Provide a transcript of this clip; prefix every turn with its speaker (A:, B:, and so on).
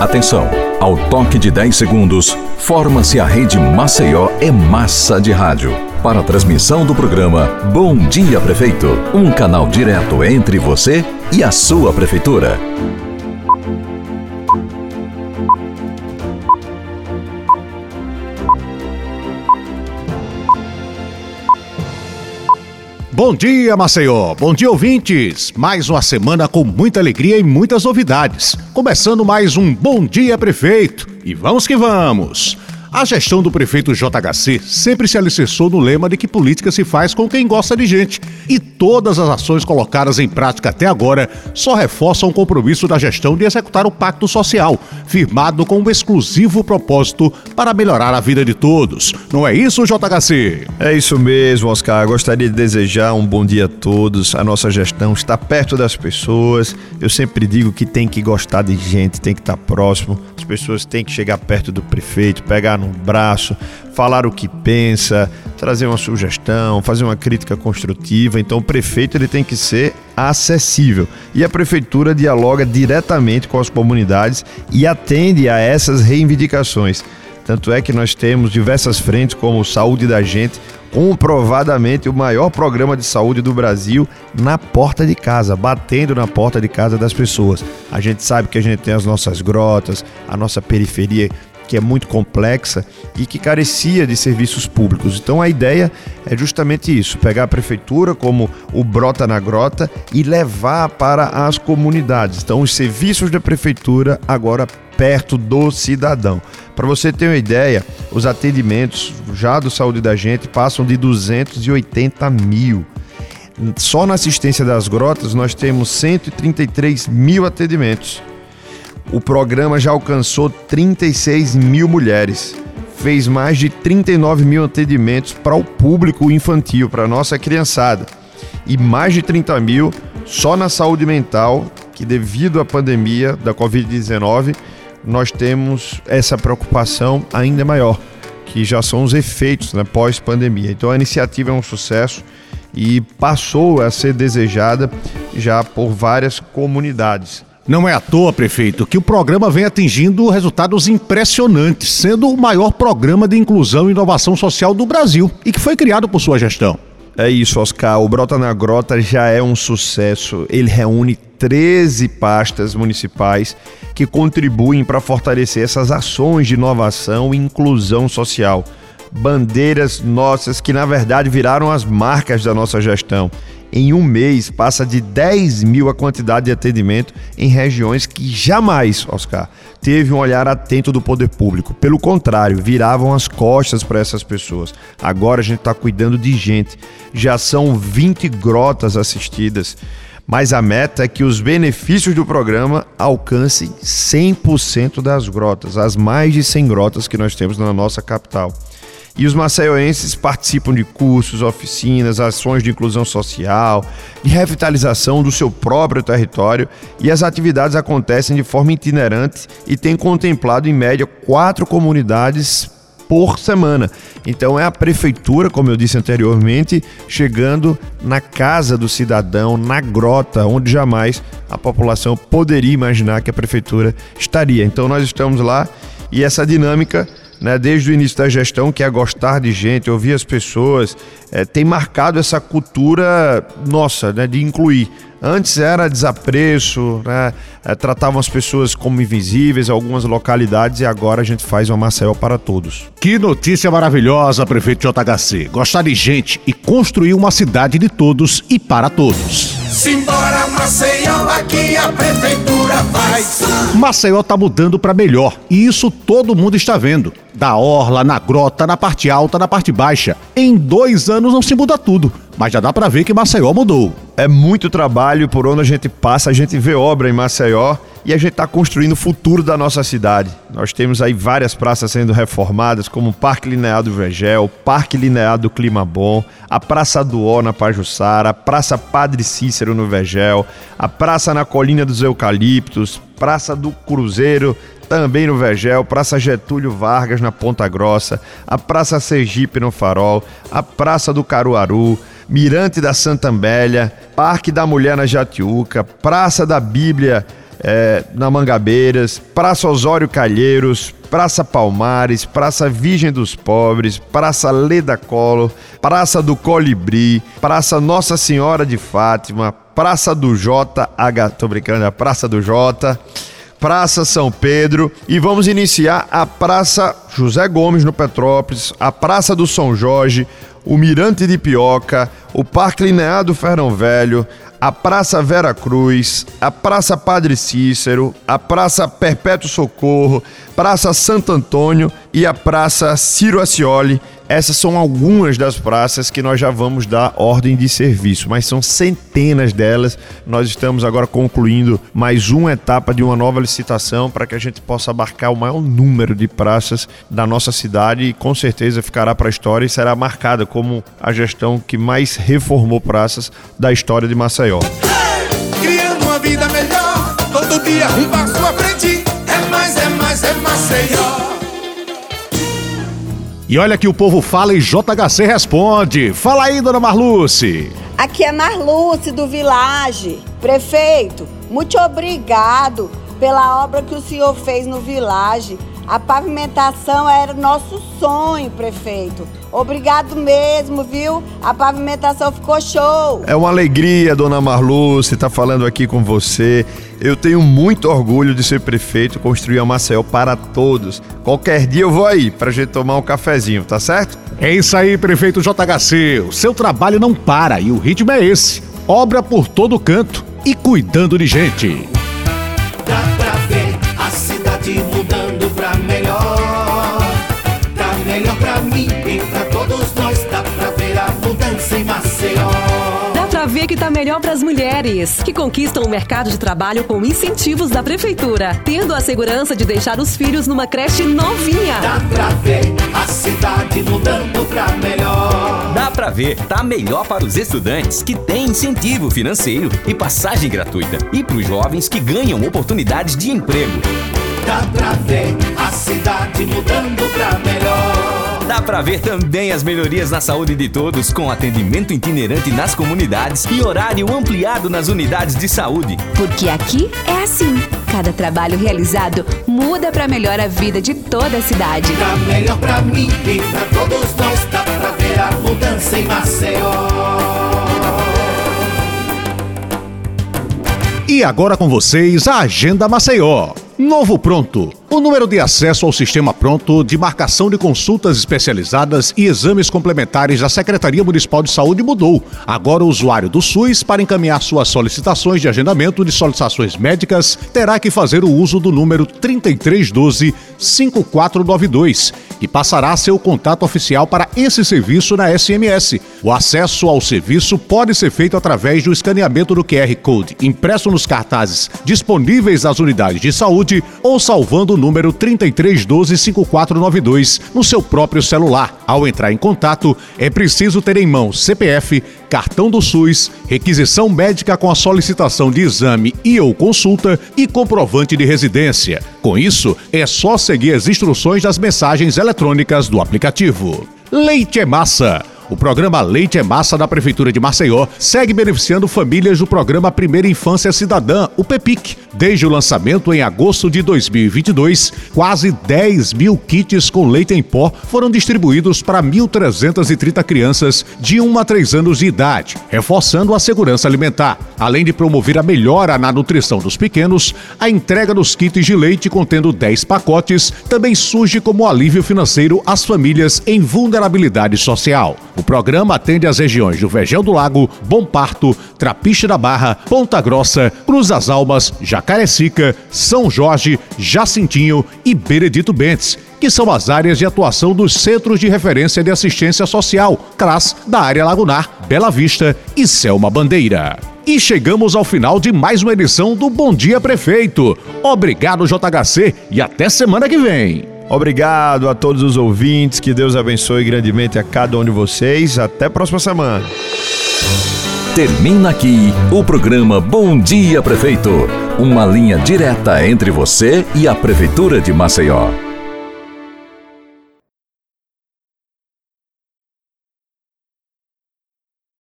A: Atenção! Ao toque de 10 segundos, forma-se a rede Maceió é Massa de Rádio. Para a transmissão do programa Bom Dia Prefeito, um canal direto entre você e a sua prefeitura.
B: Bom dia, Maceió. Bom dia, ouvintes. Mais uma semana com muita alegria e muitas novidades. Começando mais um Bom Dia Prefeito. E vamos que vamos. A gestão do prefeito JHC sempre se alicerçou no lema de que política se faz com quem gosta de gente. E todas as ações colocadas em prática até agora só reforçam o compromisso da gestão de executar o Pacto Social, firmado com o um exclusivo propósito para melhorar a vida de todos. Não é isso, JHC?
C: É isso mesmo, Oscar. Gostaria de desejar um bom dia a todos. A nossa gestão está perto das pessoas. Eu sempre digo que tem que gostar de gente, tem que estar próximo. As pessoas têm que chegar perto do prefeito, pegar no braço, falar o que pensa, trazer uma sugestão, fazer uma crítica construtiva. Então o prefeito ele tem que ser acessível. E a prefeitura dialoga diretamente com as comunidades e atende a essas reivindicações. Tanto é que nós temos diversas frentes como Saúde da Gente, comprovadamente o maior programa de saúde do Brasil na porta de casa, batendo na porta de casa das pessoas. A gente sabe que a gente tem as nossas grotas, a nossa periferia que é muito complexa e que carecia de serviços públicos. Então a ideia é justamente isso: pegar a prefeitura como o Brota na Grota e levar para as comunidades. Então os serviços da prefeitura agora perto do cidadão. Para você ter uma ideia, os atendimentos já do Saúde da Gente passam de 280 mil. Só na assistência das grotas nós temos 133 mil atendimentos. O programa já alcançou 36 mil mulheres, fez mais de 39 mil atendimentos para o público infantil, para a nossa criançada, e mais de 30 mil só na saúde mental, que devido à pandemia da Covid-19, nós temos essa preocupação ainda maior, que já são os efeitos né, pós-pandemia. Então a iniciativa é um sucesso e passou a ser desejada já por várias comunidades.
B: Não é à toa, prefeito, que o programa vem atingindo resultados impressionantes, sendo o maior programa de inclusão e inovação social do Brasil e que foi criado por sua gestão.
C: É isso, Oscar. O Brota na Grota já é um sucesso. Ele reúne 13 pastas municipais que contribuem para fortalecer essas ações de inovação e inclusão social. Bandeiras nossas que, na verdade, viraram as marcas da nossa gestão em um mês passa de 10 mil a quantidade de atendimento em regiões que jamais, Oscar, teve um olhar atento do poder público. Pelo contrário, viravam as costas para essas pessoas. Agora a gente está cuidando de gente. Já são 20 grotas assistidas. Mas a meta é que os benefícios do programa alcancem 100% das grotas, as mais de 100 grotas que nós temos na nossa capital. E os maceioenses participam de cursos, oficinas, ações de inclusão social, de revitalização do seu próprio território e as atividades acontecem de forma itinerante e tem contemplado em média quatro comunidades por semana. Então é a prefeitura, como eu disse anteriormente, chegando na casa do cidadão, na grota, onde jamais a população poderia imaginar que a prefeitura estaria. Então nós estamos lá e essa dinâmica né, desde o início da gestão, que é gostar de gente, ouvir as pessoas, é, tem marcado essa cultura nossa, né, de incluir. Antes era desapreço, né, é, tratavam as pessoas como invisíveis, algumas localidades, e agora a gente faz uma Maceió para todos.
B: Que notícia maravilhosa, prefeito JHC. Gostar de gente e construir uma cidade de todos e para todos.
D: Simbora Maceió, aqui a prefeitura faz.
B: Maceió tá mudando para melhor e isso todo mundo está vendo. Da orla, na grota, na parte alta, na parte baixa. Em dois anos não se muda tudo, mas já dá para ver que Maceió mudou.
C: É muito trabalho por onde a gente passa, a gente vê obra em Maceió e a gente está construindo o futuro da nossa cidade. Nós temos aí várias praças sendo reformadas, como o Parque Linear do Vegel, o Parque Linear do Clima Bom, a Praça do Ó na Pajuçara, a Praça Padre Cícero no Vegel, a Praça na Colina dos Eucaliptos, Praça do Cruzeiro também no Vegel, Praça Getúlio Vargas na Ponta Grossa, a Praça Sergipe no Farol, a Praça do Caruaru, Mirante da Santa Amélia, Parque da Mulher na Jatiuca, Praça da Bíblia é, na Mangabeiras, Praça Osório Calheiros, Praça Palmares, Praça Virgem dos Pobres, Praça Leda Colo, Praça do Colibri, Praça Nossa Senhora de Fátima, Praça do J, H, tô brincando, é a Praça do J, Praça São Pedro e vamos iniciar a Praça José Gomes no Petrópolis, a Praça do São Jorge, o Mirante de Pioca, o Parque Linear do Ferrão Velho, a Praça Vera Cruz, a Praça Padre Cícero, a Praça Perpétuo Socorro, Praça Santo Antônio e a Praça Ciro Ascioli. Essas são algumas das praças que nós já vamos dar ordem de serviço, mas são centenas delas. Nós estamos agora concluindo mais uma etapa de uma nova licitação para que a gente possa abarcar o maior número de praças da nossa cidade e com certeza ficará para a história e será marcada como a gestão que mais reformou praças da história de Maceió.
D: Criando uma vida melhor, todo dia um passo à frente. É mais, é mais, é Maceió.
B: E olha que o povo fala e JHC responde. Fala aí, dona Marluce.
E: Aqui é Marluce do Village. Prefeito, muito obrigado pela obra que o senhor fez no Village. A pavimentação era nosso sonho, prefeito. Obrigado mesmo, viu? A pavimentação ficou show.
C: É uma alegria, dona Marluce, estar falando aqui com você. Eu tenho muito orgulho de ser prefeito e construir a Maceió para todos. Qualquer dia eu vou aí pra gente tomar um cafezinho, tá certo?
B: É isso aí, prefeito JHC. O seu trabalho não para e o ritmo é esse. Obra por todo canto e cuidando de gente.
F: Ver que tá melhor pras mulheres, que conquistam o mercado de trabalho com incentivos da prefeitura, tendo a segurança de deixar os filhos numa creche novinha.
D: Dá pra ver a cidade mudando pra melhor.
G: Dá pra ver, tá melhor para os estudantes que têm incentivo financeiro e passagem gratuita, e para os jovens que ganham oportunidades de emprego.
D: Dá pra ver a cidade mudando pra melhor.
G: Dá pra ver também as melhorias na saúde de todos, com atendimento itinerante nas comunidades e horário ampliado nas unidades de saúde.
H: Porque aqui é assim. Cada trabalho realizado muda para melhor a vida de toda a cidade.
D: Tá melhor pra mim e pra todos nós. Dá pra ver a mudança em Maceió.
B: E agora com vocês a Agenda Maceió. Novo Pronto. O número de acesso ao Sistema Pronto de marcação de consultas especializadas e exames complementares da Secretaria Municipal de Saúde mudou. Agora, o usuário do SUS, para encaminhar suas solicitações de agendamento de solicitações médicas, terá que fazer o uso do número 3312-5492 e passará a ser o contato oficial para esse serviço na SMS. O acesso ao serviço pode ser feito através do escaneamento do QR Code impresso nos cartazes disponíveis nas unidades de saúde ou salvando o número 33125492 no seu próprio celular. Ao entrar em contato, é preciso ter em mão CPF, cartão do SUS, requisição médica com a solicitação de exame e ou consulta e comprovante de residência. Com isso, é só seguir as instruções das mensagens eletrônicas do aplicativo. Leite é massa. O programa Leite é Massa da Prefeitura de Maceió segue beneficiando famílias do programa Primeira Infância Cidadã, o PEPIC. Desde o lançamento em agosto de 2022, quase 10 mil kits com leite em pó foram distribuídos para 1.330 crianças de 1 a 3 anos de idade, reforçando a segurança alimentar. Além de promover a melhora na nutrição dos pequenos, a entrega dos kits de leite contendo 10 pacotes também surge como alívio financeiro às famílias em vulnerabilidade social. O programa atende as regiões do Vegel do Lago, Bom Parto, Trapiche da Barra, Ponta Grossa, Cruz das Almas, Jacarecica, São Jorge, Jacintinho e Benedito Bentes, que são as áreas de atuação dos Centros de Referência de Assistência Social, CRAS, da área Lagunar, Bela Vista e Selma Bandeira. E chegamos ao final de mais uma edição do Bom Dia Prefeito. Obrigado, JHC, e até semana que vem.
C: Obrigado a todos os ouvintes, que Deus abençoe grandemente a cada um de vocês. Até a próxima semana.
A: Termina aqui o programa Bom Dia Prefeito. Uma linha direta entre você e a Prefeitura de Maceió.